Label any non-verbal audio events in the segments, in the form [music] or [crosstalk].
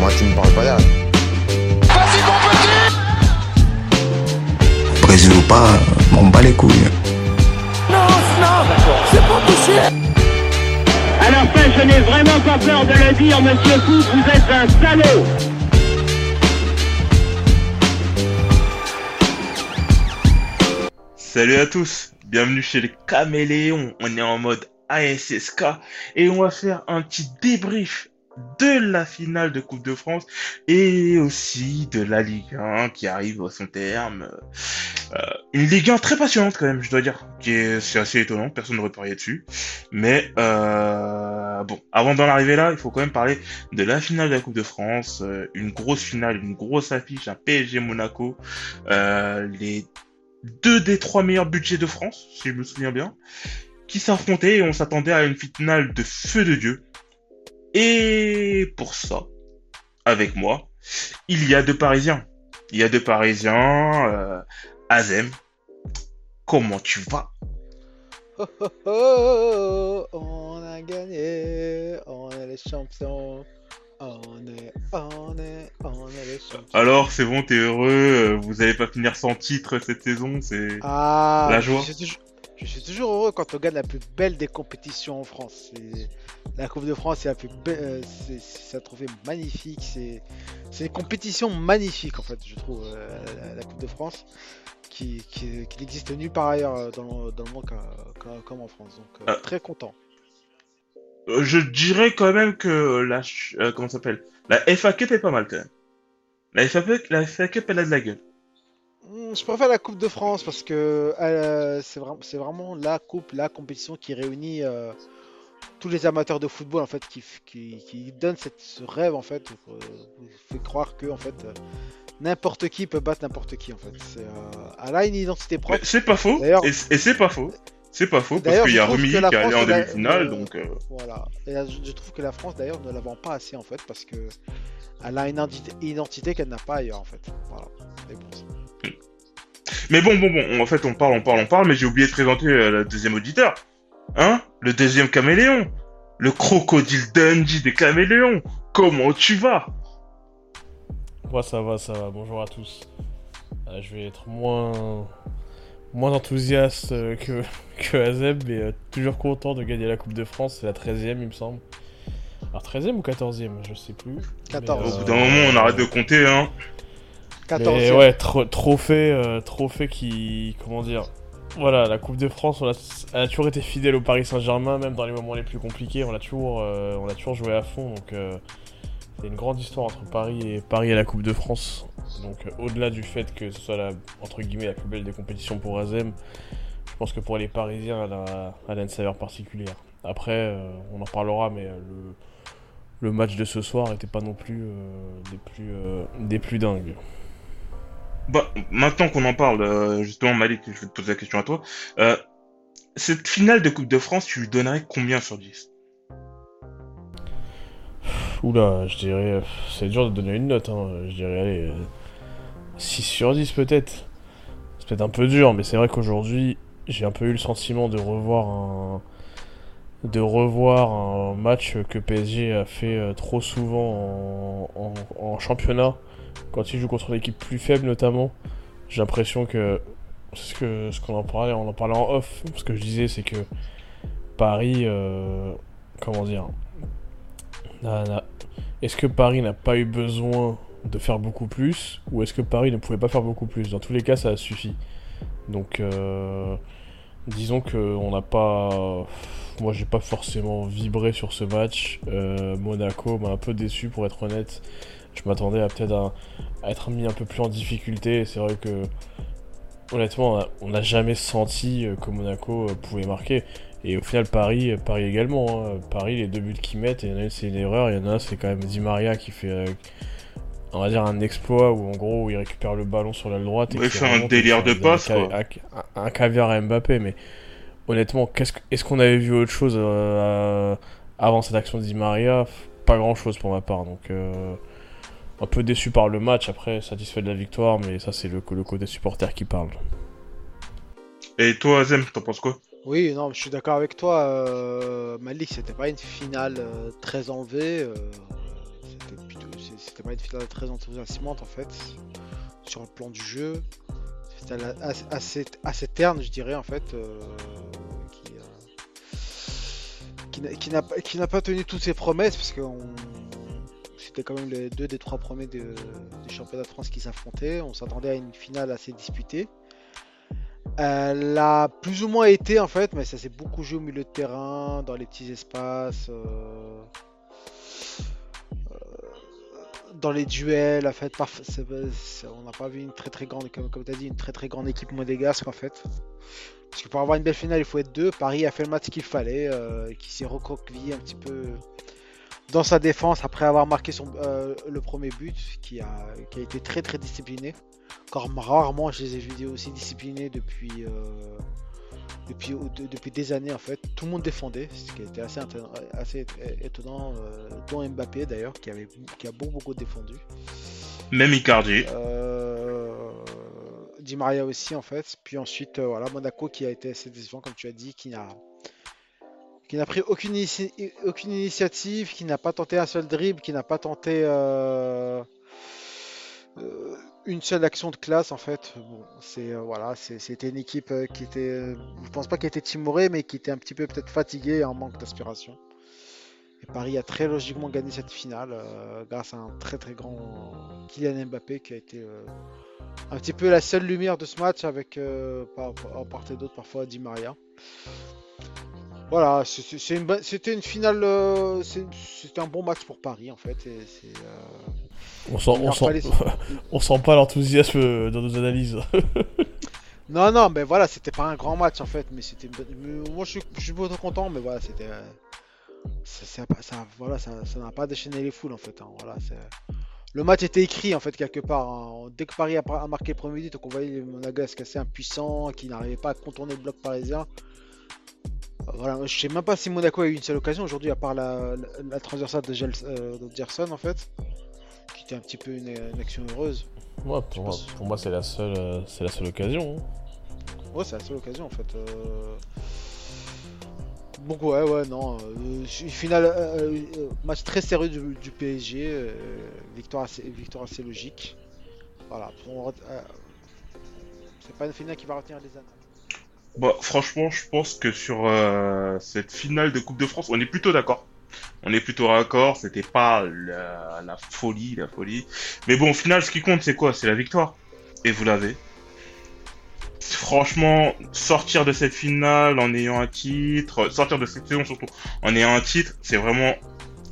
Moi, tu me parles pas là. Vas-y, mon petit Brésil ou pas, m'en bats les couilles. Non, non, c'est pas À la fin, je n'ai vraiment pas peur de le dire, monsieur Foot, vous êtes un salaud Salut à tous, bienvenue chez les Caméléons. On est en mode ASSK et on va faire un petit débrief de la finale de Coupe de France et aussi de la Ligue 1 qui arrive à son terme. Euh, une Ligue 1 très passionnante quand même, je dois dire, qui est c'est assez étonnant, personne n'aurait parié dessus. Mais euh, bon, avant d'en arriver là, il faut quand même parler de la finale de la Coupe de France, euh, une grosse finale, une grosse affiche, un PSG Monaco, les deux des trois meilleurs budgets de France, si je me souviens bien, qui s'affrontaient et on s'attendait à une finale de feu de Dieu. Et pour ça, avec moi, il y a deux Parisiens. Il y a deux Parisiens, euh, Azem. Comment tu vas? Oh, oh, oh, on a gagné, on est les champions. On est, on est, on est les champions. Alors, c'est bon, t'es heureux, euh, vous allez pas finir sans titre cette saison, c'est... Ah, La joie. Je je suis toujours heureux quand on gagne la plus belle des compétitions en France. La Coupe de France, c'est la plus belle, euh, c'est un trophée magnifique. C'est une compétition magnifique en fait, je trouve, euh, la, la Coupe de France, qui, qui, qui n'existe nulle part ailleurs euh, dans le, dans le monde comme en France. Donc euh, très content. Je dirais quand même que la... euh, comment s'appelle? La FA Cup est pas mal quand même. La FA, Cup- la FA Cup, elle a de la gueule. Hmm, Je préfère la Coupe de France parce que euh, c'est vraiment, la coupe, la compétition qui réunit euh, tous les amateurs de football en fait, qui, qui, qui donne cette, ce rêve en fait, où, euh, fait croire que en fait euh, n'importe qui peut battre n'importe qui en fait. C'est, elle a une identité propre. c'est pas faux, et, c'est pas faux. C'est pas faux, parce qu'il y a la qui est allé en demi-finale, donc... Voilà. Et là, je, je trouve que la France d'ailleurs ne la vend pas assez en fait parce que elle a une identi- identité qu'elle n'a pas ailleurs en fait. Voilà. Mais bon, bon, bon, en fait, on parle, on parle, on parle, mais j'ai oublié de présenter euh, le deuxième auditeur. Hein? Le deuxième caméléon. Le crocodile Dundee des caméléons. Comment tu vas? Moi ça va, ça va, bonjour à tous. Euh, je vais être moins moins enthousiaste euh, que, [laughs] que Azeb, mais euh, toujours content de gagner la Coupe de France, c'est la 13ème il me semble. Alors 13ème ou 14ème, je sais plus. 14. Au bout d'un moment, on arrête de compter, hein. 14 Mais ouais, tro- trophée, euh, trophée qui. Comment dire Voilà, la Coupe de France, on a, elle a toujours été fidèle au Paris Saint-Germain, même dans les moments les plus compliqués, on l'a toujours, euh, on l'a toujours joué à fond. Donc, euh, c'est une grande histoire entre Paris et Paris et la Coupe de France. Donc, au-delà du fait que ce soit la, entre guillemets, la plus belle des compétitions pour Azem, je pense que pour les Parisiens, elle a, a une saveur particulière. Après, on en parlera, mais le, match de ce soir était pas non plus des plus, des plus dingues. Bah, maintenant qu'on en parle, euh, justement, Malik, je vais te poser la question à toi. Euh, cette finale de Coupe de France, tu lui donnerais combien sur 10 Oula, je dirais. euh, C'est dur de donner une note, hein. Je dirais, allez. euh, 6 sur 10 peut-être. C'est peut-être un peu dur, mais c'est vrai qu'aujourd'hui, j'ai un peu eu le sentiment de revoir un. De revoir un match que PSG a fait trop souvent en, en- en championnat, quand il joue contre une équipe plus faible notamment. J'ai l'impression que. C'est ce que ce qu'on en parlait, on en parlait en off. Ce que je disais, c'est que Paris. euh, comment dire Est-ce que Paris n'a pas eu besoin de faire beaucoup plus ou est-ce que Paris ne pouvait pas faire beaucoup plus? Dans tous les cas, ça a suffi. Donc, euh, disons que on n'a pas. Moi, j'ai pas forcément vibré sur ce match. Euh, Monaco m'a un peu déçu, pour être honnête. Je m'attendais à peut-être à, être mis un peu plus en difficulté. C'est vrai que, honnêtement, on n'a jamais senti euh, que Monaco euh, pouvait marquer. Et au final, Paris, Paris également. hein. Paris, les deux buts qu'ils mettent, il y en a une, c'est une erreur. Il y en a un, c'est quand même Di Maria qui fait, euh, on va dire, un exploit où en gros, il récupère le ballon sur l'aile droite. Ouais, fait un délire de passe, un, un- un caviar à Mbappé. Mais honnêtement, qu'est-ce que- est-ce qu'on avait vu autre chose euh, avant cette action de Di Maria? Pas grand-chose pour ma part. Donc, euh, un peu déçu par le match. Après, satisfait de la victoire, mais ça, c'est le, le côté supporter qui parle. Et toi, Azem, t'en penses quoi? Oui, non, je suis d'accord avec toi. Euh, Malik, c'était pas une finale euh, très enlevée. euh, c'était plutôt- pas une finale très enthousiasmante en fait sur le plan du jeu. C'était assez, assez, assez terne, je dirais en fait, euh, qui, qui n'a- qui n'a pas- qui n'a pas tenu toutes ses promesses parce que on- c'était quand même les deux des trois premiers de- du championnat de France qui s'affrontaient. On s'attendait à une finale assez disputée. Elle a plus ou moins été en fait, mais ça s'est beaucoup joué au milieu de terrain, dans les petits espaces, euh, euh, dans les duels. En fait, on n'a pas vu une très très grande, comme, comme dit, une très très grande équipe monégasque en fait. Parce que pour avoir une belle finale, il faut être deux. Paris a fait le match qu'il fallait, euh, qui s'est recroquevillé un petit peu dans sa défense après avoir marqué son, euh, le premier but, qui a, qui a été très très discipliné. Encore rarement, je les ai vus aussi disciplinés depuis, euh, depuis, de- depuis des années en fait. Tout le monde défendait, ce qui était assez, assez étonnant, euh, dont Mbappé d'ailleurs, qui, avait, qui a beaucoup, beaucoup défendu. Même Icardi. Di Maria aussi en fait. Puis ensuite, voilà, Monaco qui a été assez décevant, comme tu as dit, qui n'a qui n'a pris aucune, initiative, qui n'a pas tenté un seul dribble, qui n'a pas tenté euh, euh, une seule action de classe en fait. Bon, c'est euh, voilà, c'était une équipe qui était, je pense pas qu'elle était timorée, mais qui était un petit peu peut-être fatiguée et en manque d'aspiration. Et Paris a très logiquement gagné cette finale grâce à un très très grand Kylian Mbappé qui a été un petit peu la seule lumière de ce match avec par, part et d'autre parfois Di Maria. Voilà, une c'était une finale, euh, c'était un bon match pour Paris en fait. Et euh, On sent, il on leur sent, fallait- [laughs] on sent pas l'enthousiasme dans nos analyses. [laughs] Non, non, mais voilà, c'était pas un grand match en fait, mais c'était. Moi, je suis, je suis plutôt content, mais voilà, c'était. euh, Ça, voilà, ça, ça n'a pas déchaîné les foules en fait. hein, voilà, le match était écrit en fait quelque part. hein. Dès que Paris a, marqué le premier but, donc on voyait les Monégasques assez impuissants, qui n'arrivaient pas à contourner le bloc parisien. Euh, Voilà, je sais même pas si Monaco a eu une seule occasion aujourd'hui, à part la, la, la transversale de, Gels- euh, de Gerson en fait, qui était un petit peu une, une action heureuse. Ouais, pour, moi, pour moi, c'est la seule, euh, c'est la seule occasion. hein. Ouais, c'est la seule occasion en fait. euh. Donc ouais, ouais, non. euh, finale, match très sérieux du, du PSG, victoire, assez, victoire assez logique. Voilà. on c'est pas une finale qui va retenir les années. Bah, franchement, je pense que sur euh, cette finale de Coupe de France, on est plutôt d'accord. On est plutôt d'accord, c'était pas la, folie, la folie. Mais bon, au final, ce qui compte, c'est quoi? C'est la victoire. Et vous l'avez. Franchement, sortir de cette finale en ayant un titre, sortir de cette saison surtout en ayant un titre, c'est vraiment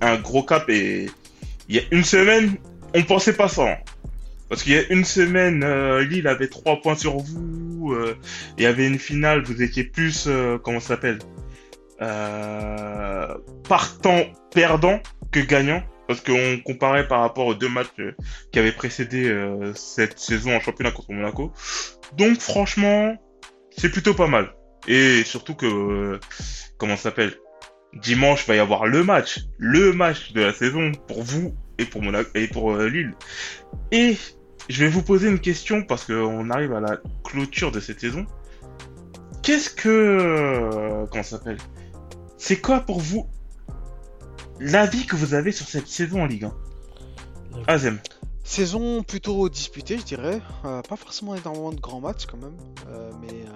un gros cap. Et il y a une semaine, on pensait pas ça. hein. Parce qu'il y a une semaine, euh, Lille avait trois points sur vous. euh, il y avait une finale, vous étiez plus, euh, comment ça s'appelle euh, Partant perdant que gagnant. Parce qu'on comparait par rapport aux deux matchs euh, qui avaient précédé euh, cette saison en championnat contre Monaco. Donc franchement, c'est plutôt pas mal. Et surtout que, comment ça s'appelle Dimanche va y avoir le match, le match de la saison pour vous et pour Monaco et pour Lille. Et je vais vous poser une question parce qu'on arrive à la clôture de cette saison. Qu'est-ce que... euh, comment ça s'appelle? C'est quoi pour vous l'avis que vous avez sur cette saison en Ligue 1 Azem. Saison plutôt disputée, je dirais. Euh, pas forcément énormément de grands matchs quand même, euh, mais, euh,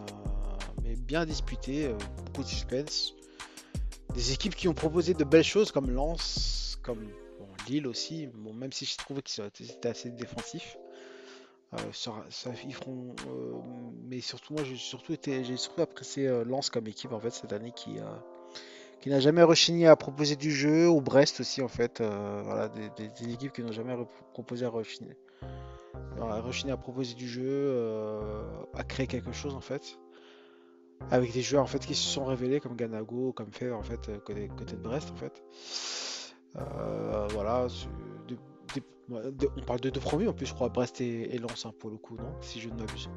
mais bien disputée, beaucoup de suspense. Des équipes qui ont proposé de belles choses comme Lens, comme bon, Lille aussi, bon, même si je trouvais qu'ils étaient assez défensifs. Euh, ils feront, euh, mais surtout moi j'ai surtout été, j'ai surtout apprécié euh, Lens comme équipe en fait cette année qui, qui n'a jamais rechigné à proposer du jeu, ou Brest aussi en fait, voilà, des, équipes qui n'ont jamais proposé à rechigner, à à proposer du jeu, à créer quelque chose en fait, avec des joueurs en fait qui se sont révélés comme Ganago, comme Fever en fait côté, de Brest en fait. Voilà, on parle de deux premiers en plus je crois, Brest et, et Lens hein, pour le coup, non Si je ne m'abuse.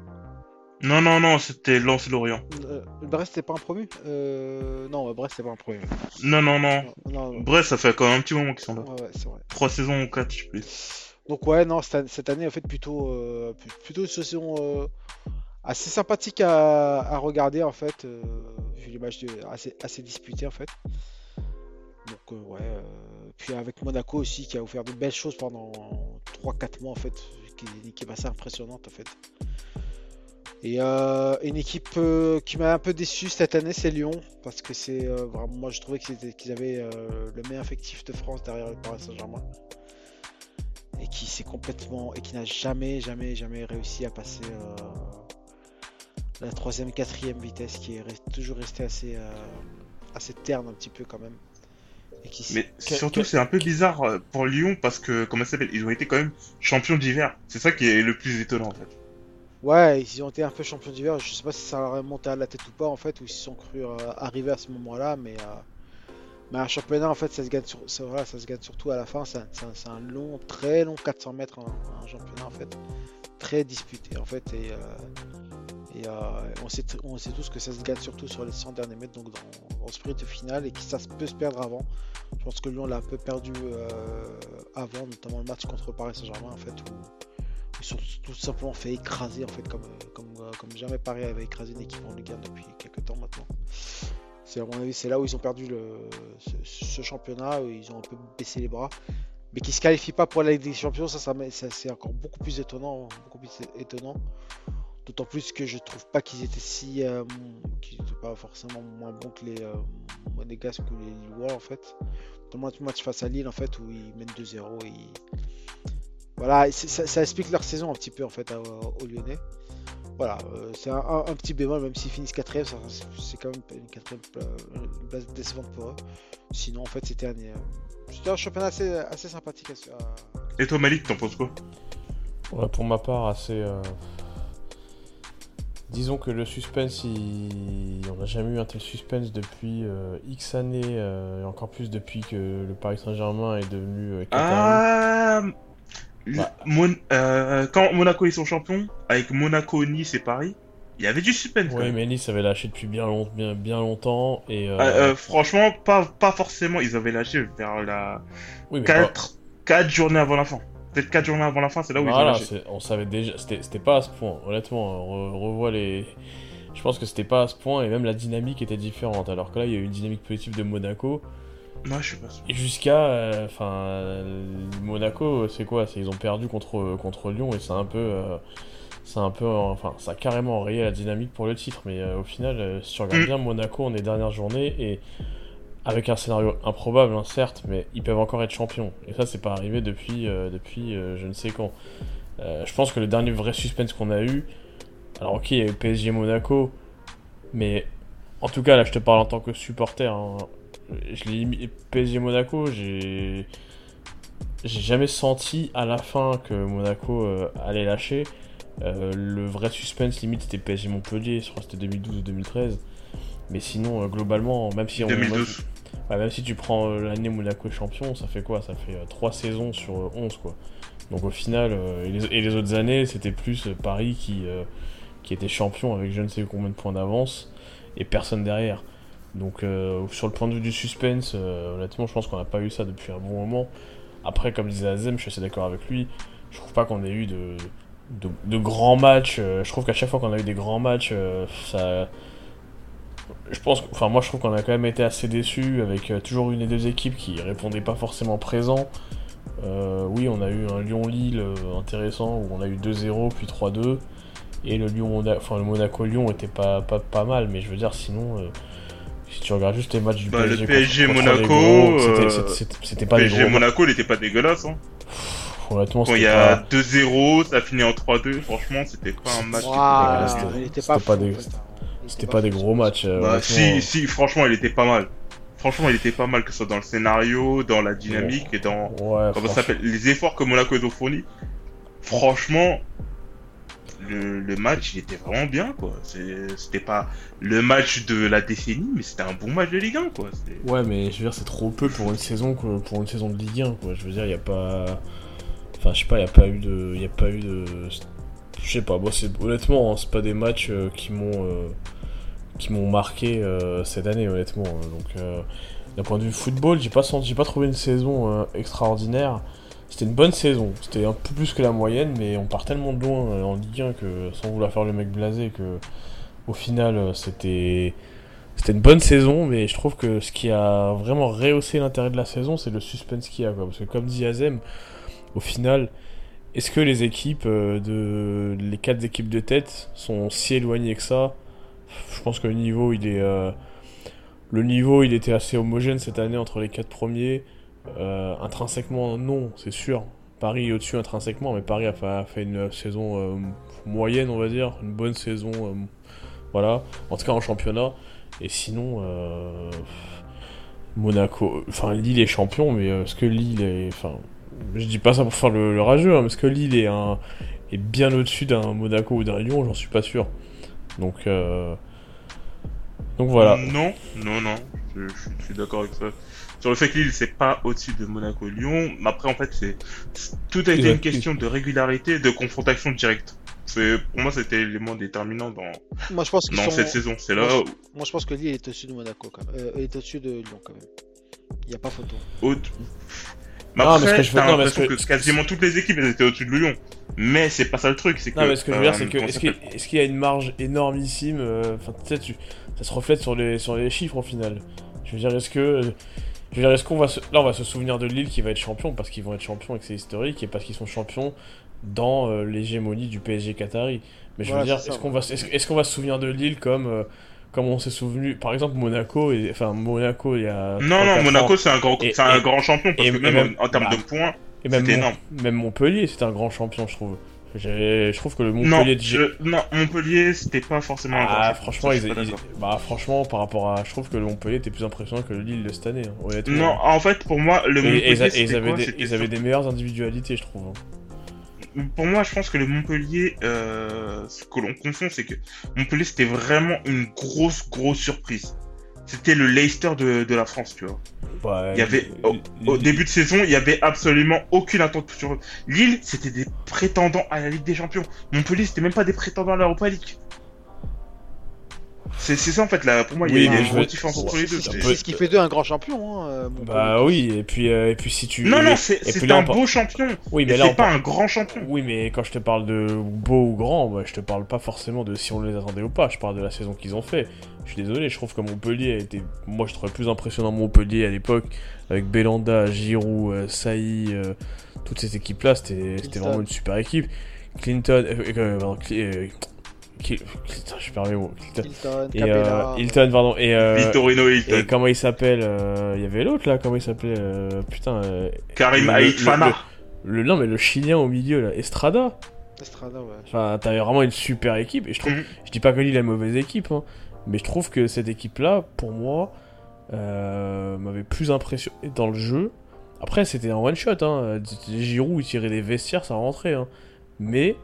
Non, non, non, c'était Lens Lorient. Euh, Brest c'est pas un promu euh, Non, Brest c'est pas un promu. Non, non, non. Non, non, Bref, ça fait quand même un petit moment qu'ils sont là. ouais, ouais, c'est vrai. Trois saisons ou quatre, je sais plus. Donc ouais, non, cette, année en fait plutôt, euh, plutôt une saison euh, assez sympathique à, à regarder en fait, euh, vu les matchs de- assez, assez disputés en fait. Donc, euh, ouais. euh, Puis avec Monaco aussi, qui a offert de belles choses pendant 3-4 mois, en fait. Qui est une équipe assez impressionnante, en fait. Et euh, une équipe qui m'a un peu déçu cette année, c'est Lyon. Parce que c'est vraiment, moi, je trouvais qu'ils avaient le meilleur effectif de France derrière le Paris Saint-Germain. Et qui s'est complètement. Et qui n'a jamais, jamais, jamais réussi à passer la troisième, quatrième vitesse, qui est toujours resté assez, assez terne un petit peu quand même. Et qui s- Mais surtout, c'est un peu bizarre euh, pour Lyon parce que, comment ça s'appelle, ils ont été quand même champions d'hiver. C'est ça qui est le plus étonnant en fait. Ouais, ils ont été un peu champions d'hiver. Je sais pas si ça leur est monté à la tête ou pas en fait, ou s'ils sont cru euh, arriver à ce moment-là, mais, euh, mais un championnat en fait, ça se gagne, sur... ça, voilà, ça se gagne surtout à la fin. C'est un, c'est un- long, très long 400 mètres un, un championnat en fait, très disputé en fait. Et, euh, et euh, on, sait, tous que ça se gagne surtout sur les 100 derniers mètres, donc dans, dans sprint final, et que ça peut se perdre avant. Je pense que Lyon l'a un peu perdu euh, avant, notamment le match contre Paris Saint-Germain en fait, où ils sont tout simplement fait écraser en fait comme, euh, jamais Paris avait écrasé une équipe en Ligue 1 depuis quelques temps maintenant. C'est à mon avis c'est là où ils ont perdu ce, championnat, où ils ont un peu baissé les bras. Mais qui se qualifient pas pour la Ligue des Champions, ça, c'est encore beaucoup plus étonnant, beaucoup plus étonnant. D'autant plus que je trouve pas qu'ils étaient si, euh, qu'ils étaient pas forcément moins bons que les euh, Monégasques ou les Lillois en fait. Notamment le match face à Lille en fait où ils mènent 2-0 et ils- voilà, ça, ça explique leur saison un petit peu en fait à- aux Lyonnais. Voilà, euh, c'est un, un- un petit bémol, même s'ils finissent quatrième, ça- c'est quand même une quatrième place décevante pour eux. Sinon, en fait, c'était un, euh, c'était un championnat assez, assez sympathique. à- à- Et toi, Malik, t'en penses quoi? Ouais, pour ma part, assez. euh, Disons que le suspense, il... on n'a jamais eu un tel suspense depuis euh, X années, euh, et encore plus depuis que le Paris Saint-Germain est devenu euh. Ah le- Bah. Mon- Quand Monaco est son champion, avec Monaco, Nice et Paris, il y avait du suspense. Oui, mais Nice avait lâché depuis bien, long- bien, bien longtemps, et. euh, Ah, franchement, pas, pas forcément. Ils avaient lâché vers la oui, mais 4, 4 journées avant la fin. Peut-être 4 journées avant la fin, c'est là où ils ont Voilà, lâché. on savait déjà, c'était pas à ce point, honnêtement, on re- revoit les... Je pense que c'était pas à ce point, et même la dynamique était différente, alors que là, il y a eu une dynamique positive de Monaco, Non, je suis pas. Jusqu'à... euh, Enfin, euh, Monaco, c'est quoi? Ils ont perdu contre, contre Lyon, et c'est un peu... euh, c'est un peu... Enfin, ça a carrément rayé la dynamique pour le titre, mais euh, au final, si tu regardes Mm. bien Monaco, on est dernière journée, et avec un scénario improbable, hein, certes, mais ils peuvent encore être champions. Et ça, c'est pas arrivé depuis, euh, depuis euh, je ne sais quand. Euh, je pense que le dernier vrai suspense qu'on a eu, alors ok, il y a eu PSG Monaco, mais en tout cas, là, je te parle en tant que supporter. hein. PSG Monaco, j'ai j'ai jamais senti à la fin que Monaco allait lâcher. Le vrai suspense limite c'était PSG Montpellier, je crois que c'était 2012 ou 2013. Mais sinon, globalement, même si on, 2012. Ouais, même si tu prends euh, l'année Monaco est champion, ça fait quoi? Ça fait 3 saisons sur euh, 11 quoi. Donc au final, euh, et, les, autres années, c'était plus euh, Paris qui, euh, qui était champion avec je ne sais combien de points d'avance et personne derrière. Donc euh, sur le point de vue du suspense, euh, honnêtement, je pense qu'on n'a pas eu ça depuis un bon moment. Après, comme disait Azem, je suis assez d'accord avec lui. Je trouve pas qu'on ait eu de, de, grands matchs. euh, je trouve qu'à chaque fois qu'on a eu des grands matchs, euh, ça, je pense, que- enfin moi je trouve qu'on a quand même été assez déçus avec euh, toujours une des deux équipes qui répondaient pas forcément présent. Euh, oui, on a eu un Lyon-Lille euh, intéressant où on a eu 2-0 puis 3-2 et le Lyon, enfin le Monaco-Lyon était pas, pas pas mal, mais je veux dire sinon, euh, si tu regardes juste les matchs du Bah, le PSG, PSG contre- contre les Monaco, c'était- pas des PSG gros. Monaco, il était pas dégueulasse. Hein. Honnêtement, Quand il y a pas. 2-0, ça finit en 3-2. Franchement, c'était pas un match. qui était dégueulasse. pas, pas fou, C'était était pas des gros matchs. euh, Bah, si, si, franchement, il était pas mal. Franchement, il était pas mal, que ce soit dans le scénario, dans la dynamique et dans. Ouais, Comment ça franchement. s'appelle Les efforts que Monaco ils ont fournis. Franchement, le, le match, il était vraiment bien, quoi. C'était pas le match de la décennie, mais c'était un bon match de Ligue 1, quoi. Ouais, mais je veux dire, c'est trop peu pour une saison que pour une saison de Ligue 1, quoi. Je veux dire, il y a pas. Enfin, je sais pas, il y a pas eu de. Il y a pas eu de. Je sais pas, moi, c'est honnêtement, hein, c'est pas des matchs euh, qui m'ont. euh, qui m'ont marqué euh, cette année, honnêtement. Donc, euh, d'un point de vue football, j'ai pas senti, pas trouvé une saison euh, extraordinaire. C'était une bonne saison. C'était un peu plus que la moyenne, mais on part tellement de loin en Ligue 1 que, sans vouloir faire le mec blasé, que au final, c'était c'était une bonne saison, mais je trouve que ce qui a vraiment rehaussé l'intérêt de la saison, c'est le suspense qu'il y a. Parce que comme dit Azem, au final, est-ce que les équipes, de les quatre équipes de tête, sont si éloignées que ça? Je pense que le niveau, il est, euh, le niveau, il était assez homogène cette année entre les quatre premiers. Euh, intrinsèquement, non, c'est sûr. Paris est au-dessus intrinsèquement, mais Paris a fait, une saison euh, moyenne, on va dire, une bonne saison, voilà, en tout cas en championnat. Et sinon, Monaco, enfin Lille est champion, mais est-ce que Lille est, enfin, je dis pas ça pour faire le, rageux, hein, mais est-ce que Lille est, est bien au-dessus d'un Monaco ou d'un Lyon J'en suis pas sûr. Donc, euh, donc voilà. Non, non, non. Je, je suis- je suis d'accord avec ça. Sur le fait que Lille, c'est pas au-dessus de Monaco et Lyon. Mais après, en fait, c'est tout a été une question de régularité, de confrontation directe. C'est pour moi, c'était l'élément déterminant dans, Moi, je pense qu'ils dans sont... cette saison. C'est là Moi, où, Moi, je pense que Lille est au-dessus de Monaco, quand même. Euh, il est au-dessus de Lyon, quand même. Il n'y a pas photo. au- Mais Non, mais ce après, que je veux- t'as non, mais l'impression ce que, que- quasiment toutes les équipes elles étaient au-dessus de Lyon. Mais c'est pas ça le truc, c'est que. Non, mais ce que je veux dire, euh, c'est que est-ce qu'il y a une marge énormissime euh, Enfin, tu sais, tu- ça se reflète sur les, sur les chiffres au final. Je veux dire, est-ce que. Je veux dire, est-ce qu'on va se... Là, on va se souvenir de Lille qui va être champion parce qu'ils vont être champions et que c'est historique et parce qu'ils sont champions dans euh, l'hégémonie du PSG Qatari. Mais je Voilà, veux dire, est-ce qu'on va, est-ce, qu'on va se souvenir de Lille comme, euh, comme on s'est souvenu Par exemple, Monaco, et... enfin, Monaco, il y a. Non, 3-4 non, Monaco, c'est un grand, Et- un et- grand champion parce et- que et même, même- en, en termes bah, de points, Et même, Mon- même Montpellier, c'était un grand champion, je trouve. Je trouve que le non, Montpellier de G- je- non, Montpellier, c'était pas forcément un grand Ah, champion. franchement, Ça, ils, bah, franchement, par rapport à. Je trouve que le Montpellier était plus impressionnant que le Lille de cette année, hein, honnêtement. Non, en fait, pour moi, le Et- et, Montpellier, ils, a- et c'était ils avaient, quoi des, ils avaient des meilleures individualités, je trouve. hein. Pour moi, je pense que le Montpellier, euh, ce que l'on confond, c'est que Montpellier, c'était vraiment une grosse, grosse surprise. C'était le Leicester de, de la France, tu vois. Ouais, Il y avait, Lille- au, début de saison, il y avait absolument aucune attente sur eux. Lille, c'était des prétendants à la Ligue des Champions. Montpellier, c'était même pas des prétendants à l'Europa League. C'est c'est ça, en fait, là, pour moi, il y a- Oui, y a mais une je grosse veux- différence c'est- entre les deux. c'est ce qui fait d'eux un grand champion, hein, euh, Montpellier. Bah oui, et puis, euh, et puis si tu. Non, non, c'est et c'est puis là, un beau champion. Oui, Mais là, c'est pas un grand champion. Oui, mais quand je te parle de beau ou grand, je te parle pas forcément de si on les attendait ou pas. Je parle de la saison qu'ils ont fait. Je suis désolé, je trouve que Montpellier a été. Moi, je trouvais plus impressionnant Montpellier à l'époque, avec Belanda, Giroud, euh, Saï, euh, toutes ces équipes-là. C'était vraiment une super équipe. Clinton. euh, euh, pardon, euh, Putain, je perds mes mots. Clinton. Hilton, Et Capella. euh, Hilton, pardon. Et, euh, Vittorino Hilton. et comment il s'appelle euh, Il y avait l'autre là, comment il s'appelait euh, Putain. euh, Karim Haït le- Fana. le, non, mais le Chilien au milieu là, Estrada. Estrada, ouais. Enfin, t'avais vraiment une super équipe. Et je trouve, Mhm. je dis pas que Lille a une mauvaise équipe, hein, mais je trouve que cette équipe-là, pour moi, euh, m'avait plus impressionné dans le jeu. Après, c'était un one shot. Hein. Giroud, il tirait des vestiaires, ça rentrait. Hein. Mais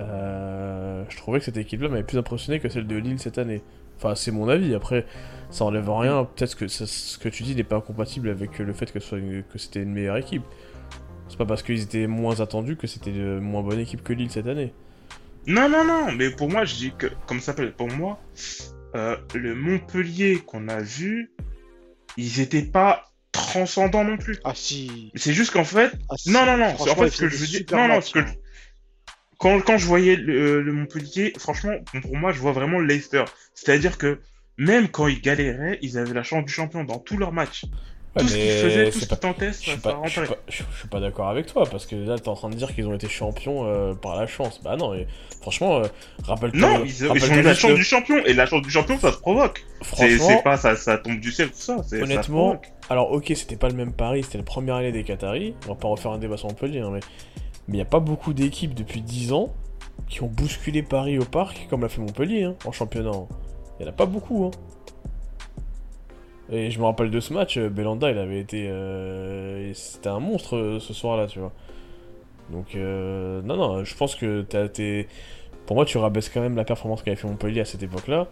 euh, je trouvais que cette équipe-là m'avait plus impressionné que celle de Lille cette année. Enfin, c'est mon avis. Après, ça enlève rien. Peut-être que ça- ce que tu dis n'est pas incompatible avec le fait que, ce soit une- que c'était une meilleure équipe. C'est pas parce qu'ils étaient moins attendus que c'était une moins bonne équipe que Lille cette année. Non, non, non, mais pour moi, je dis que, comme ça s'appelle, pour moi, euh, le Montpellier qu'on a vu, ils étaient pas transcendants non plus. Ah si. C'est juste qu'en fait, Ah, si. non, non, non, c'est en fait ce que je veux dire. Non, non, ce que je- quand, quand je voyais le, le Montpellier, franchement, pour moi, je vois vraiment le Leicester. C'est-à-dire que même quand ils galéraient, ils avaient la chance du champion dans tous leurs matchs. Ouais, tout ce qu'ils faisaient, tout ce qu'ils tentaient, Je ça, suis ça pas, je suis rentrait. pas, je- suis pas d'accord avec toi parce que là t'es en train de dire qu'ils ont été champions euh, par la chance. Bah non, et franchement, euh, rappelle-toi. Non, ils, ont eu la chance du champion, et la chance du champion, ça se provoque. Franchement, c'est pas ça, ça tombe du ciel, tout ça. honnêtement, alors ok, c'était pas le même pari, c'était la première année des Qataris. On va pas refaire un débat sur Montpellier, hein, mais mais il y a pas beaucoup d'équipes depuis 10 ans qui ont bousculé Paris au parc comme l'a fait Montpellier hein, en championnat. Il y en a pas beaucoup. Hein. Et je me rappelle de ce match, euh, Belanda, il avait été, euh, c'était un monstre euh, ce soir-là, tu vois. Donc euh, non, non, je pense que t'as été, pour moi, tu rabaisses quand même la performance qu'avait fait Montpellier à cette époque-là.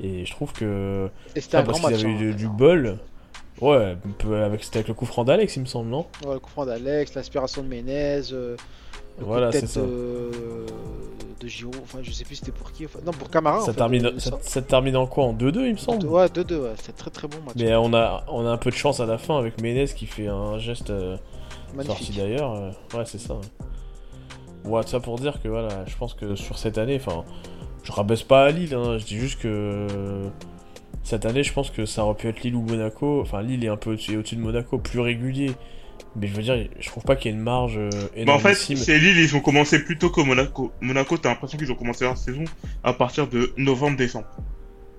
Et je trouve que Et c'était ah, un parce grand match. avaient eu hein. du, du bol. Ouais, avec, c'était avec le coup franc d'Alex, il me semble, non? Ouais, le coup franc d'Alex, l'aspiration de Menez, euh, le Voilà, coup de c'est tête ça. de... de Giroud, enfin je sais plus c'était pour qui, enfin, non pour Camara en ça, fait, termine, euh, ça, termine en quoi? En 2-2, il me semble? Ouais, 2-2, ouais, c'était très très bon match. Mais on a, on a un peu de chance à la fin avec Menez qui fait un geste euh, sorti d'ailleurs. euh, ouais, c'est ça. Ouais. Ouais, ça pour dire que voilà, je pense que sur cette année, enfin, je rabaisse pas à Lille, hein, je dis juste que cette année, je pense que ça aurait pu être Lille ou Monaco. Enfin, Lille est un peu au-dessus de Monaco, plus régulier. Mais je veux dire, je trouve pas qu'il y ait une marge euh, Bah, en fait, c'est Lille, ils ont commencé plus tôt que Monaco. Monaco, t'as l'impression qu'ils ont commencé leur saison à partir de novembre-décembre.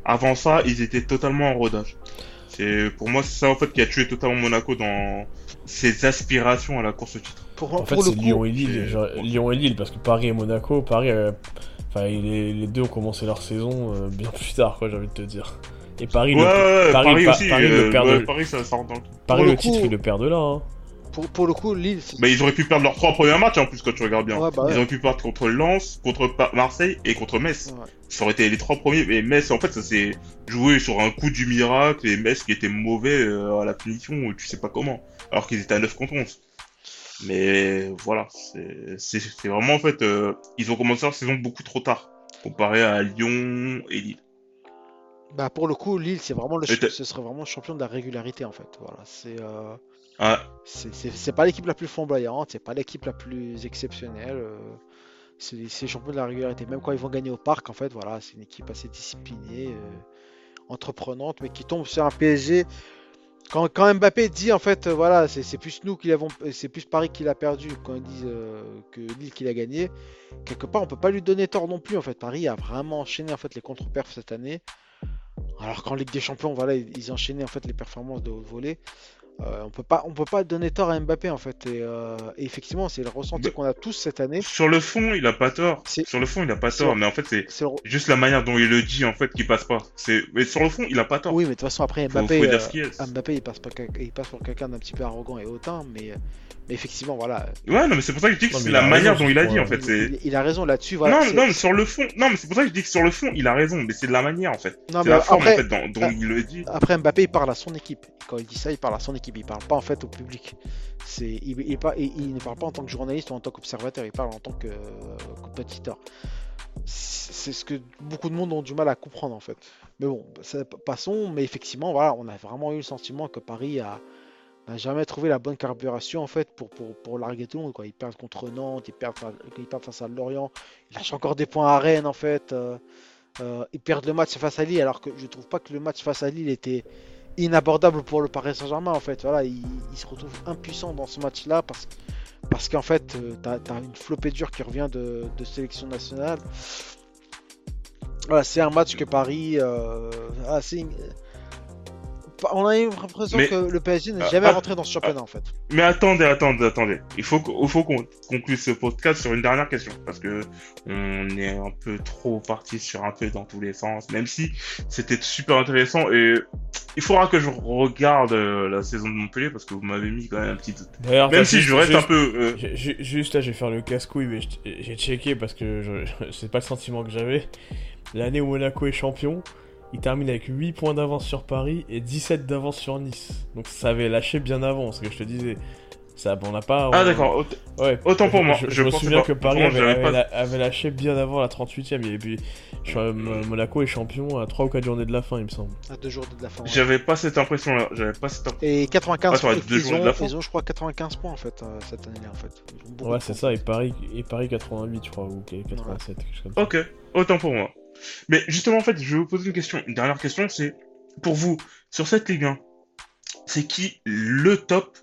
Avant ça, ils étaient totalement en rodage. C'est, pour moi, c'est ça, en fait, qui a tué totalement Monaco dans ses aspirations à la course au titre. Pour, En fait, c'est Lyon et Lille. genre, Lyon et Lille, parce que Paris et Monaco, Paris, euh, enfin, les, les deux ont commencé leur saison euh, bien plus tard, quoi, j'ai envie de te dire. Et Paris, ouais, le, ouais, Paris, Paris, Pa- aussi, Paris le euh, perd ouais, de- Paris, ça, ça rentre dans le. Paris, pour le le titre, coup- il le perd de là. Hein. pour, pour le coup, Lille, c'est- Mais ils auraient pu perdre leurs trois premiers matchs, en plus, quand tu regardes bien. Ouais, bah ouais. Ils auraient pu perdre contre Lens, contre Marseille et contre Metz. Ouais. Ça aurait été les trois premiers, mais Metz, en fait, ça s'est joué sur un coup du miracle, et Metz qui était mauvais euh, à la punition, tu sais pas comment, alors qu'ils étaient à 9 contre 11. Mais voilà, c'est c'est- c'est vraiment, en fait, euh, ils ont commencé leur saison beaucoup trop tard, comparé à Lyon et Lille. Bah, pour le coup, Lille, c'est vraiment le, ce serait vraiment le champion de la régularité en fait. Voilà, c'est euh, Ah, c'est- pas l'équipe la plus flamboyante, c'est pas l'équipe la plus exceptionnelle. euh, c'est champion de la régularité. Même quand ils vont gagner au parc, en fait, voilà, c'est une équipe assez disciplinée, euh, entreprenante, mais qui tombe sur un PSG. Quand, quand Mbappé dit en fait, euh, voilà, c'est plus nous qui l'avons, c'est plus Paris qui l'a perdu quand ils disent euh, que Lille qui l'a gagné. Quelque part, on peut pas lui donner tort non plus. En fait, Paris a vraiment enchaîné en fait les contre-perfs cette année. Alors qu'en Ligue des Champions, voilà, ils enchaînaient en fait les performances de haut volet. Euh, on peut pas, on peut pas donner tort à Mbappé en fait. Et, euh, et effectivement, c'est le ressenti qu'on a tous cette année. sur le fond, il a pas tort. Sur le fond, il a pas tort, mais en fait, c'est le- juste la manière dont il le dit, en fait, qui passe pas. C'est, mais sur le fond, il a pas tort. Oui, mais de toute façon, après Mbappé, faut euh, est. Mbappé, il passe, pas, il passe pour quelqu'un d'un petit peu arrogant et hautain, mais, mais effectivement, voilà. Ouais, non, mais c'est pour ça que je dis que c'est la manière raison dont il a dit, en fait. Il, a raison là-dessus. Voilà, non, non, mais sur le fond, non, mais c'est pour ça que je dis que sur le fond, il a raison, mais c'est de la manière, en fait. Non, c'est mais la forme, après- en fait, dont, dont ah, il le dit. Après Mbappé, il parle à son équipe. Quand il dit ça, il parle à son équipe. Il parle pas en fait au public. C'est, il, il, pas- il- il ne parle pas en tant que journaliste ou en tant qu'observateur. Il parle en tant que euh, compétiteur. C'est c'est ce que beaucoup de monde ont du mal à comprendre en fait. Mais bon, ça- passons. Mais effectivement, voilà, on a vraiment eu le sentiment que Paris a n'a jamais trouvé la bonne carburation en fait pour, pour, pour larguer tout le monde. Quoi. Ils perdent contre Nantes, ils perdent, ils perdent face à Lorient, ils lâchent encore des points à Rennes en fait. euh, euh, ils perdent le match face à Lille alors que je trouve pas que le match face à Lille était inabordable pour le Paris Saint-Germain en fait. Voilà, ils, se retrouvent impuissants dans ce match-là parce, parce qu'en fait, euh, t'as as une flopée dure qui revient de, de sélection nationale. Voilà, c'est un match que Paris. euh, ah, c'est On a l'impression Mais- que le PSG n'est Ah, jamais ah, rentré dans ce championnat en fait. Mais attendez, attendez, attendez. Il faut, qu'on conclue ce podcast sur une dernière question, parce que on est un peu trop parti sur un peu dans tous les sens, même si c'était super intéressant et il faudra que je regarde euh, la saison de Montpellier parce que vous m'avez mis quand même un petit doute. D'ailleurs, Même si je reste juste- un peu. euh, Juste là, je vais faire le casse-couille, mais j'ai checké parce que je... [laughs] c'est pas le sentiment que j'avais. L'année où Monaco est champion, il termine avec 8 points d'avance sur Paris et 17 d'avance sur Nice. Donc ça avait lâché bien avant, ce que je te disais. Ça, on n'a pas. Ah on- d'accord. aut- Ouais. Autant pour moi. Je, Je me pensais souviens pas. que Paris avait, avait la- avait lâché bien avant la 38ème. Et puis, je Monaco est champion à 3 ou 4 journées de la fin, il me semble. À deux jours de la fin. ouais. J'avais pas cette impression-là. J'avais pas cette. impression. Et 95 Attends, points. deux Ils jours de ont, la fin. ils ont, je crois, 95 points en fait euh, cette année-là en fait. Ouais, c'est ça. Et Paris, et Paris 88, je crois, ou 87, quelque chose comme ça. Ok. Autant pour moi. Mais justement, en fait, je vais vous poser une question. Une dernière question, c'est pour vous sur cette Ligue 1, c'est qui le top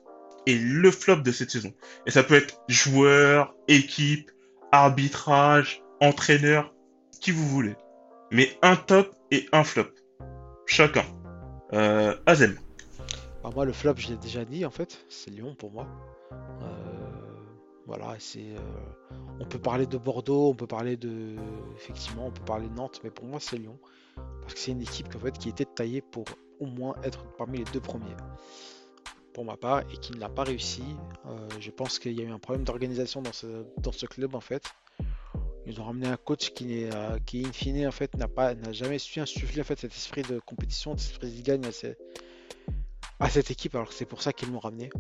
et le flop de cette saison? Et ça peut être joueur, équipe, arbitrage, entraîneur, qui vous voulez. Mais un top et un flop. Chacun. Euh, Azem. Bah, moi, le flop, je l'ai déjà dit en fait, c'est Lyon pour moi. Euh, voilà, euh, on peut parler de Bordeaux, on peut parler de. On peut parler Nantes, mais pour moi, c'est Lyon. Parce que c'est une équipe qui était taillée pour au moins être parmi les deux premiers. Pour ma part, et qui ne l'a pas réussi. Euh, je pense qu'il y a eu un problème d'organisation dans ce, club en fait. Ils ont ramené un coach qui, euh, in fine, n'a jamais su insuffler en fait, cet esprit de compétition, cet esprit de gagne à, cette équipe, alors c'est pour ça qu'ils l'ont ramené.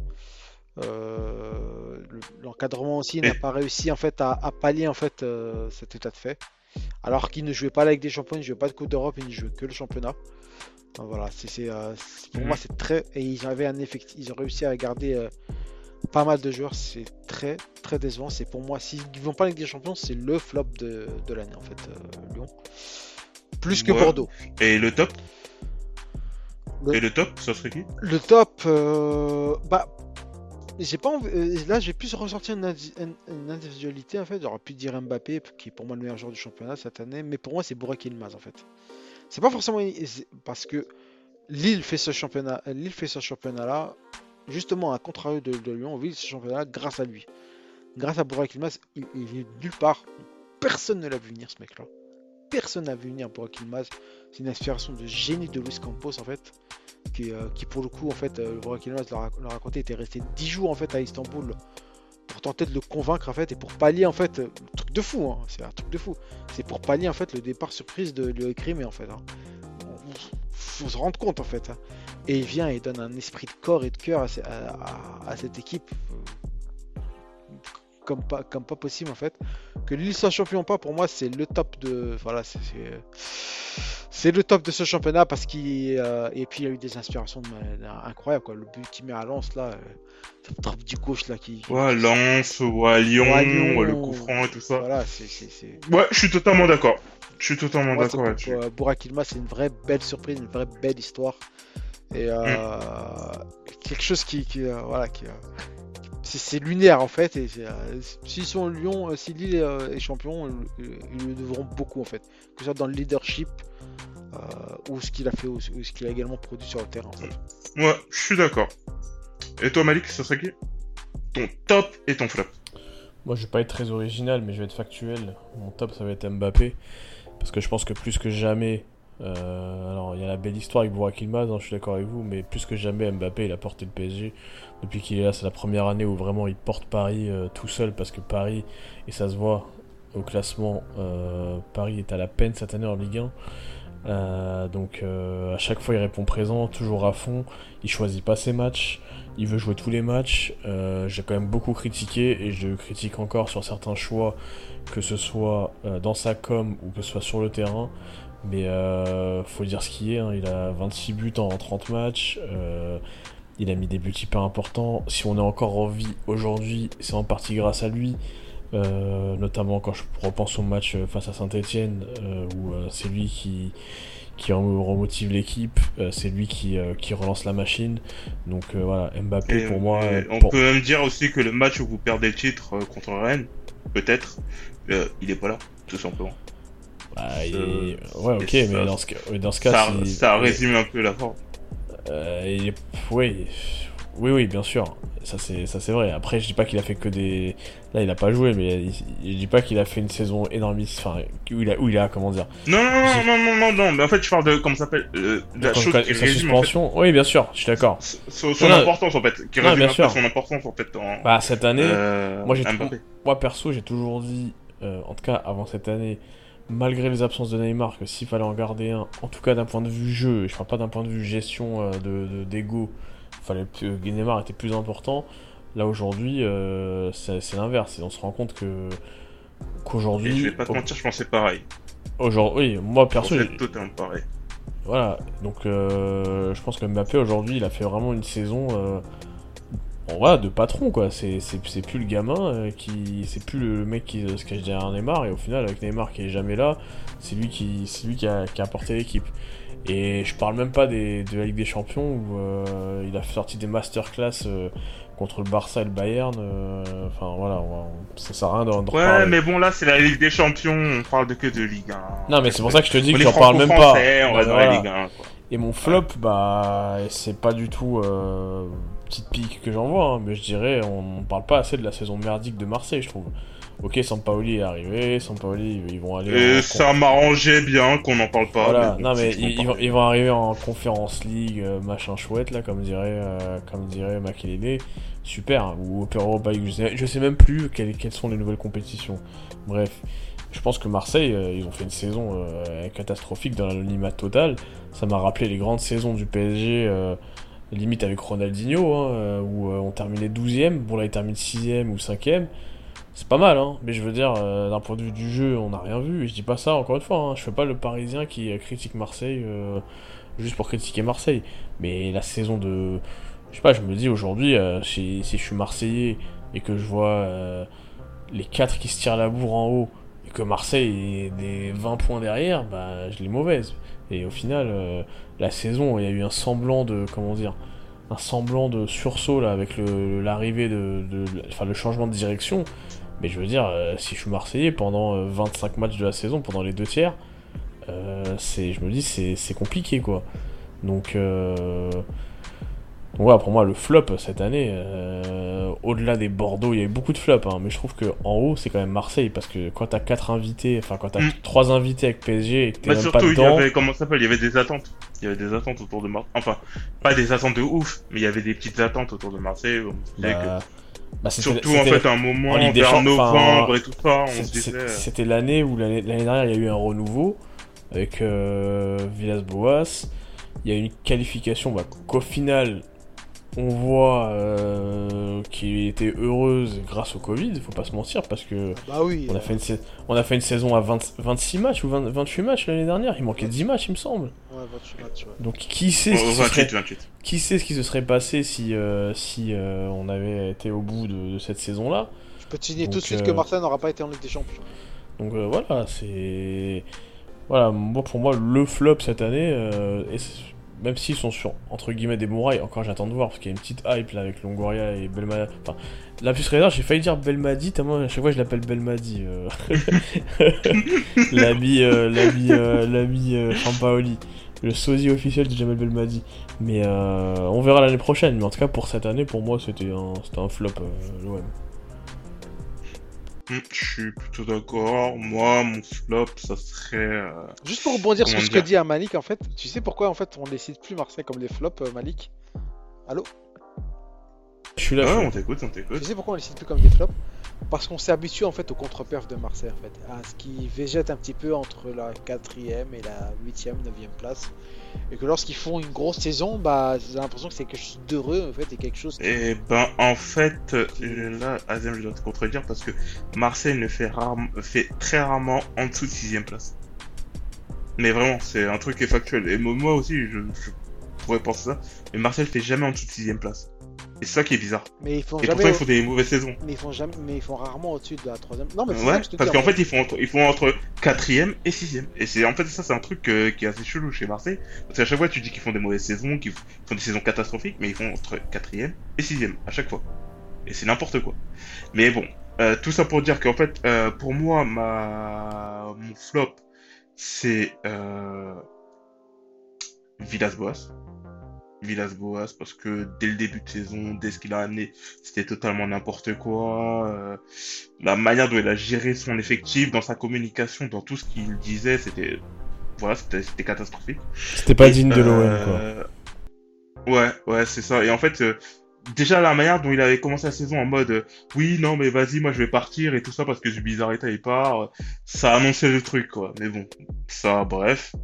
Euh, le- L'encadrement aussi n'a pas réussi en fait à, à pallier en fait euh, cet état de fait. Alors qu'ils ne jouaient pas la Ligue des Champions, ils ne jouaient pas de Coupe d'Europe, ils ne jouaient que le championnat. Donc voilà, c'est, euh, pour moi c'est très et ils avaient un effectif, ils ont réussi à garder euh, pas mal de joueurs, c'est très très décevant. C'est pour moi s'ils ne vont pas Ligue des Champions, c'est le flop de, de l'année en fait, euh, Lyon. Plus que Ouais. Bordeaux. Et le top? Le- Et le top, ça serait qui? Le top, bah, pas euh, là j'ai plus ressorti une, une- individualité en fait. J'aurais pu dire Mbappé qui est pour moi le meilleur joueur du championnat cette année, mais pour moi c'est Burak Yilmaz en fait. C'est pas forcément parce que Lille fait ce championnat, Lille fait ce championnat là, justement à contrario de, de Lyon, Lille fait ce championnat grâce à lui, grâce à Burak Yilmaz, il, il est nulle part. Personne ne l'a vu venir ce mec là. Personne vu venir Burak Yilmaz. C'est une inspiration de génie de Luis Campos en fait qui, euh, pour le coup en fait euh, le Burak Yilmaz l'a rac- l'a raconté était resté 10 jours en fait à Istanbul pour tenter de le convaincre en fait et pour pallier en fait euh, truc de fou hein, c'est un truc de fou c'est pour pallier en fait le départ surprise de Léo Crimé en fait. Faut- se rendre compte en fait hein. et il vient et donne un esprit de corps et de cœur à, à- à- à cette équipe euh, comme pas, comme pas possible en fait que Lille soit champion ou pas pour moi c'est le top de voilà c'est c'est- le top de ce championnat parce qu'il euh, et puis il y a eu des inspirations ma- incroyables quoi. Le but qu'il met à Lens là, euh, du gauche là qui. Ouais, Lens, ou à Lyon, Ouais, Lyon, ouais, le coup franc et tout ça. Voilà, c'est. Ouais, je suis totalement d'accord. Je suis totalement d'accord là-dessus. pour, euh, Burak Yilmaz, c'est une vraie belle surprise, une vraie belle histoire et euh, Mm. quelque chose qui, qui, euh, voilà qui. euh, c'est- c'est lunaire en fait et c'est, euh, s'ils sont Lyon, euh, si Lille euh, est champion, ils le devront beaucoup en fait, que ce soit dans le leadership euh, ou ce qu'il a fait ou, ou ce qu'il a également produit sur le terrain. En fait. Ouais, je suis d'accord. Et toi, Malik, ça serait qui? Ton top et ton flop. Moi, je vais pas être très original, mais je vais être factuel. Mon top, ça va être Mbappé. Parce que je pense que plus que jamais. Euh, alors, il y a la belle histoire avec Burak Yilmaz, hein, je suis d'accord avec vous, mais plus que jamais, Mbappé, il a porté le PSG. Depuis qu'il est là, c'est la première année où vraiment il porte Paris euh, tout seul, parce que Paris, et ça se voit au classement, euh, Paris est à la peine cette année en Ligue 1. Euh, donc à chaque fois il répond présent, toujours à fond, il choisit pas ses matchs, il veut jouer tous les matchs. J'ai quand même beaucoup critiqué et je critique encore sur certains choix, que ce soit dans sa com ou que ce soit sur le terrain. Mais euh, faut dire ce qui est, hein, il a 26 buts en 30 matchs, euh, il a mis des buts hyper importants. Si on est encore en vie aujourd'hui, c'est en partie grâce à lui. Euh, notamment quand je repense au match euh, face à Saint-Etienne, où euh, c'est lui qui, qui rem- remotive l'équipe, euh, c'est lui qui, euh, qui relance la machine. Donc euh, voilà, Mbappé Et, pour moi. euh, euh, on pour- peut même dire aussi que le match où vous perdez le titre euh, contre Rennes, peut-être, euh, il est pas là, tout simplement. Bah, il est- Ouais, ok, mais ça- dans ce, cas- dans ce cas, Ça, si- ça résume un peu la forme. Euh, il Oui, oui, oui, bien sûr. Ça c'est, ça c'est vrai. Après, je dis pas qu'il a fait que des. Là, il a pas joué, mais il- je dis pas qu'il a fait une saison énormiste. Enfin, où il a, où il a, comment dire. Non, non, non, non, non, non, non, mais en fait, je parle de, comment ça s'appelle, euh, de la chose qui sa résume, en fait, suspension. Oui, bien sûr, je suis d'accord. son, son Non, non. importance, en fait, qui Non, résume bien sûr. son importance, en fait, en, Bah, cette année, euh, moi, j'ai moi perso, j'ai toujours dit, euh, en tout cas avant cette année, malgré les absences de Neymar, que s'il fallait en garder un, en tout cas d'un point de vue jeu, je parle pas d'un point de vue gestion euh, de de- d'ego, fallait que Neymar était plus important. Là aujourd'hui, euh, c'est l'inverse. Et on se rend compte que Et qu'aujourd'hui, je vais pas te mentir, je pensais pareil. aujourd'hui, oui, moi perso, j'ai- totalement pareil. voilà. Donc euh, je pense que Mbappé aujourd'hui, il a fait vraiment une saison. Euh, bon, voilà, de patron quoi, c'est plus le gamin euh, qui. C'est plus le mec qui se cache derrière Neymar, et au final, avec Neymar qui est jamais là, c'est lui qui, c'est lui qui a, qui a porté l'équipe. Et je parle même pas des, de la Ligue des Champions où euh, il a sorti des masterclass euh, contre le Barça et le Bayern. euh, Enfin voilà, on ça sert à rien d'en d'en Ouais, mais bon, là, c'est la Ligue des Champions, on parle de que de Ligue 1. Non, mais c'est pour ça que je te dis On que j'en parle même pas. franco-français, on Non, reste mais dans la voilà. Ligue 1, quoi. Et mon flop, bah, c'est pas du tout petite pique que j'envoie, hein, mais je dirais, on, parle pas assez de la saison merdique de Marseille, je trouve. Ok, Sampaoli est arrivé, Sampaoli, ils vont aller. Et en- ça m'arrangeait bien qu'on n'en parle pas. Voilà, bon, non mais ils, vont, pareil. ils vont arriver en conférence league, euh, machin chouette là, comme dirait, euh, comme dirait Makelele, super, hein, ou Europa League, je sais, je sais même plus quelles, quelles sont les nouvelles compétitions. Bref, je pense que Marseille, euh, ils ont fait une saison euh, catastrophique dans l'anonymat total. Ça m'a rappelé les grandes saisons du PSG, limite avec Ronaldinho, hein, euh, où euh, on terminait 12ème, bon là ils terminent 6ème ou 5ème. C'est pas mal, hein, mais je veux dire, euh, d'un point de vue du jeu, on n'a rien vu. Et je dis pas ça, encore une fois, hein, je fais pas le parisien qui critique Marseille juste pour critiquer Marseille. Mais la saison de. Je sais pas, je me dis aujourd'hui, si, si je suis Marseillais et que je vois les quatre qui se tirent la bourre en haut, et que Marseille est des 20 points derrière, bah, je l'ai mauvaise. Et au final, la saison, il y a eu un semblant de, comment dire, un semblant de sursaut là avec le- l'arrivée de, de- enfin le changement de direction. Mais je veux dire, euh, si je suis Marseillais pendant euh, 25 matchs de la saison, pendant les deux tiers, euh, c'est, je me dis c'est, c'est compliqué quoi. Donc, euh, voilà, pour moi le flop cette année, euh, au-delà des Bordeaux, il y a eu beaucoup de flops, hein, mais je trouve que en haut c'est quand même Marseille parce que quand t'as quatre invités, enfin quand t'as Mm. trois invités avec PSG et que t'es Bah, même surtout, pas il y dedans, avait, comment ça s'appelle, il y avait des attentes. Il y avait des attentes autour de Marseille. Enfin, pas des attentes de ouf, mais il y avait des petites attentes autour de Marseille. On bah, bah, que... c'était- Surtout, en fait, à un moment, en Ligue des vers Champions, novembre et tout ça, on C'est- se c'est- disait... euh, C'était l'année où l'année dernière il y a eu un renouveau avec euh, Villas-Boas. Il y a eu une qualification bah, qu'au final on voit euh, qui était heureuse grâce au Covid, faut pas se mentir parce que Bah oui. on a euh, fait une, on a fait une saison à 20 26 matchs ou 20 28 matchs l'année dernière, il manquait 10 matchs il me semble. Ouais, 28 matchs, ouais. Donc qui sait ce qui se 28, serait, 28. qui sait ce qui se serait passé si, euh, si euh, on avait été au bout de, de cette saison-là? Je peux te signer tout de suite euh, que Marseille n'aura pas été en Ligue des Champions. Donc euh, voilà, c'est. Voilà, moi, pour moi, le flop cette année, euh, et même s'ils sont sur, entre guillemets, des rails, encore j'attends de voir, parce qu'il y a une petite hype là avec Longoria et Belmadi. Enfin, la plus réserve, j'ai failli dire Belmadi, tellement à chaque fois je l'appelle Belmadi. Euh... [laughs] l'ami, euh, l'ami, euh, l'ami euh, Sampaoli, le sosie officiel de Jamel Belmadi. Mais euh, on verra l'année prochaine, mais en tout cas pour cette année, pour moi, c'était un, flop, euh, l'OM. Hmm, Je suis plutôt d'accord. Moi, mon flop, ça serait... euh, Juste pour rebondir sur ce que dit à Malik, en fait, tu sais pourquoi en fait on décide plus Marseille comme des flops, euh, Malik? Allô? Je suis là. je Ouais, suis là. on t'écoute, on Tu t'écoute. sais pourquoi on les cite plus comme des flops? Parce qu'on s'est habitué en fait au contre-perf de Marseille en fait, à ce qui végète un petit peu entre la quatrième et la huitième, neuvième place, et que lorsqu'ils font une grosse saison, bah j'ai l'impression que c'est quelque chose d'heureux en fait et quelque chose. Qui... Et ben, en fait, euh, là, Azem, je dois te contredire parce que Marseille ne fait, rarement, fait très rarement en dessous de sixième place. Mais vraiment, c'est un truc qui est factuel. Et moi aussi, je, je pourrais penser ça. Mais Marseille fait jamais en dessous de sixième place. Et c'est ça qui est bizarre. Mais ils font Et pour jamais. ça, ils font des mauvaises saisons. Mais ils font jamais. Mais ils font rarement au-dessus de la troisième. Non mais c'est ça Ouais, te parce qu'en en fait, ils font entre, ils font entre quatrième et sixième. Et c'est, en fait, ça, c'est un truc euh, qui est assez chelou chez Marseille. Parce qu'à chaque fois, tu dis qu'ils font des mauvaises saisons, qu'ils font des saisons catastrophiques, mais ils font entre quatrième et sixième, à chaque fois. Et c'est n'importe quoi. Mais bon, euh, tout ça pour dire qu'en fait, euh, pour moi, ma, mon flop, c'est, Villas-Boas. Villas-Boas, parce que dès le début de saison, dès ce qu'il a amené, c'était totalement n'importe quoi. euh, la manière dont il a géré son effectif, dans sa communication, dans tout ce qu'il disait, c'était voilà, c'était catastrophique. C'était pas digne de l'OM, quoi. euh, Ouais, ouais, c'est ça. Et en fait, euh, déjà la manière dont il avait commencé la saison en mode euh, oui, non, mais vas-y, moi je vais partir et tout ça parce que Zubizarreta il part, euh, ça annonçait le truc, quoi. Mais bon, ça, bref.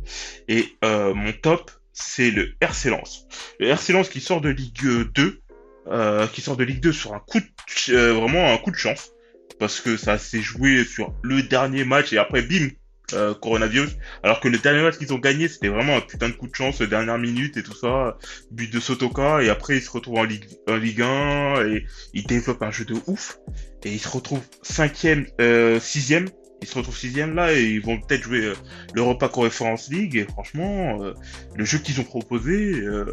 Et euh, mon top, c'est le RC Lens. Le RC Lens qui sort de Ligue 2, euh, qui sort de Ligue 2 sur un coup de, euh, vraiment un coup de chance. Parce que ça s'est joué sur le dernier match et après, bim, euh, coronavirus. Alors que le dernier match qu'ils ont gagné, c'était vraiment un putain de coup de chance, dernière minute et tout ça. But de Sotoka et après ils se retrouvent en Ligue, en Ligue 1 et ils développent un jeu de ouf. Et ils se retrouvent cinquième, euh, sixième. Ils se retrouvent sixième là et ils vont peut-être jouer euh, l'Europa Conference League. Et franchement, euh, le jeu qu'ils ont proposé euh,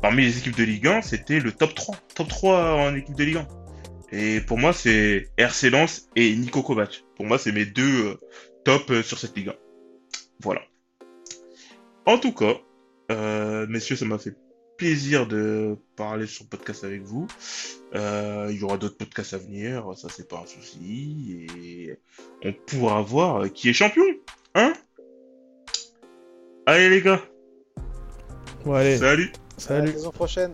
parmi les équipes de Ligue 1, c'était le top 3. Top 3 en équipe de Ligue 1. Et pour moi, c'est RC Lens et Nico Kovac. Pour moi, c'est mes deux euh, top euh, sur cette Ligue 1. Voilà. En tout cas, messieurs, ça m'a fait plaisir de parler sur le podcast avec vous. Euh, il y aura d'autres podcasts à venir, ça c'est pas un souci. Et on pourra voir qui est champion. Hein? Allez les gars, allez, salut À la salut. saison prochaine.